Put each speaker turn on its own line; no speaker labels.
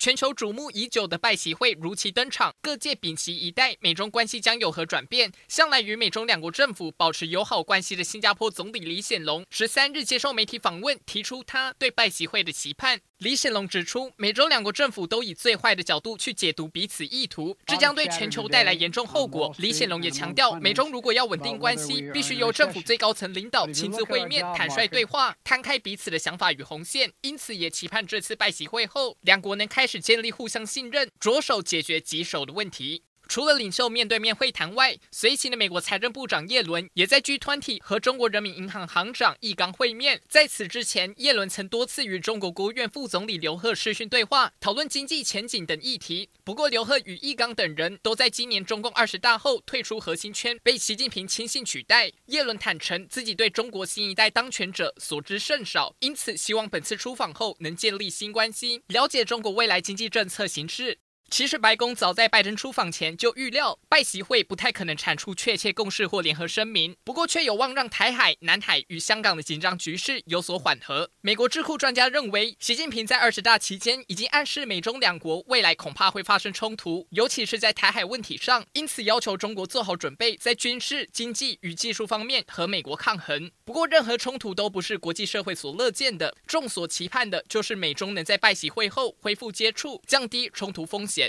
全球瞩目已久的拜习会如期登场，各界屏息以待，美中关系将有何转变？向来与美中两国政府保持友好关系的新加坡总理李显龙，十三日接受媒体访问，提出他对拜习会的期盼。李显龙指出，美中两国政府都以最坏的角度去解读彼此意图，这将对全球带来严重后果。李显龙也强调，美中如果要稳定关系，必须由政府最高层领导亲自会面，坦率对话，摊开彼此的想法与红线。因此，也期盼这次拜习会后，两国能开是建立互相信任，着手解决棘手的问题。除了领袖面对面会谈外，随行的美国财政部长叶伦也在 G20 和中国人民银行行长易纲会面。在此之前，叶伦曾多次与中国国务院副总理刘鹤视讯对话，讨论经济前景等议题。不过，刘鹤与易纲等人都在今年中共二十大后退出核心圈，被习近平亲信取代。叶伦坦承自己对中国新一代当权者所知甚少，因此希望本次出访后能建立新关系，了解中国未来经济政策形势。其实，白宫早在拜登出访前就预料，拜习会不太可能产出确切共识或联合声明，不过却有望让台海、南海与香港的紧张局势有所缓和。美国智库专家认为，习近平在二十大期间已经暗示美中两国未来恐怕会发生冲突，尤其是在台海问题上，因此要求中国做好准备，在军事、经济与技术方面和美国抗衡。不过，任何冲突都不是国际社会所乐见的，众所期盼的就是美中能在拜习会后恢复接触，降低冲突风险。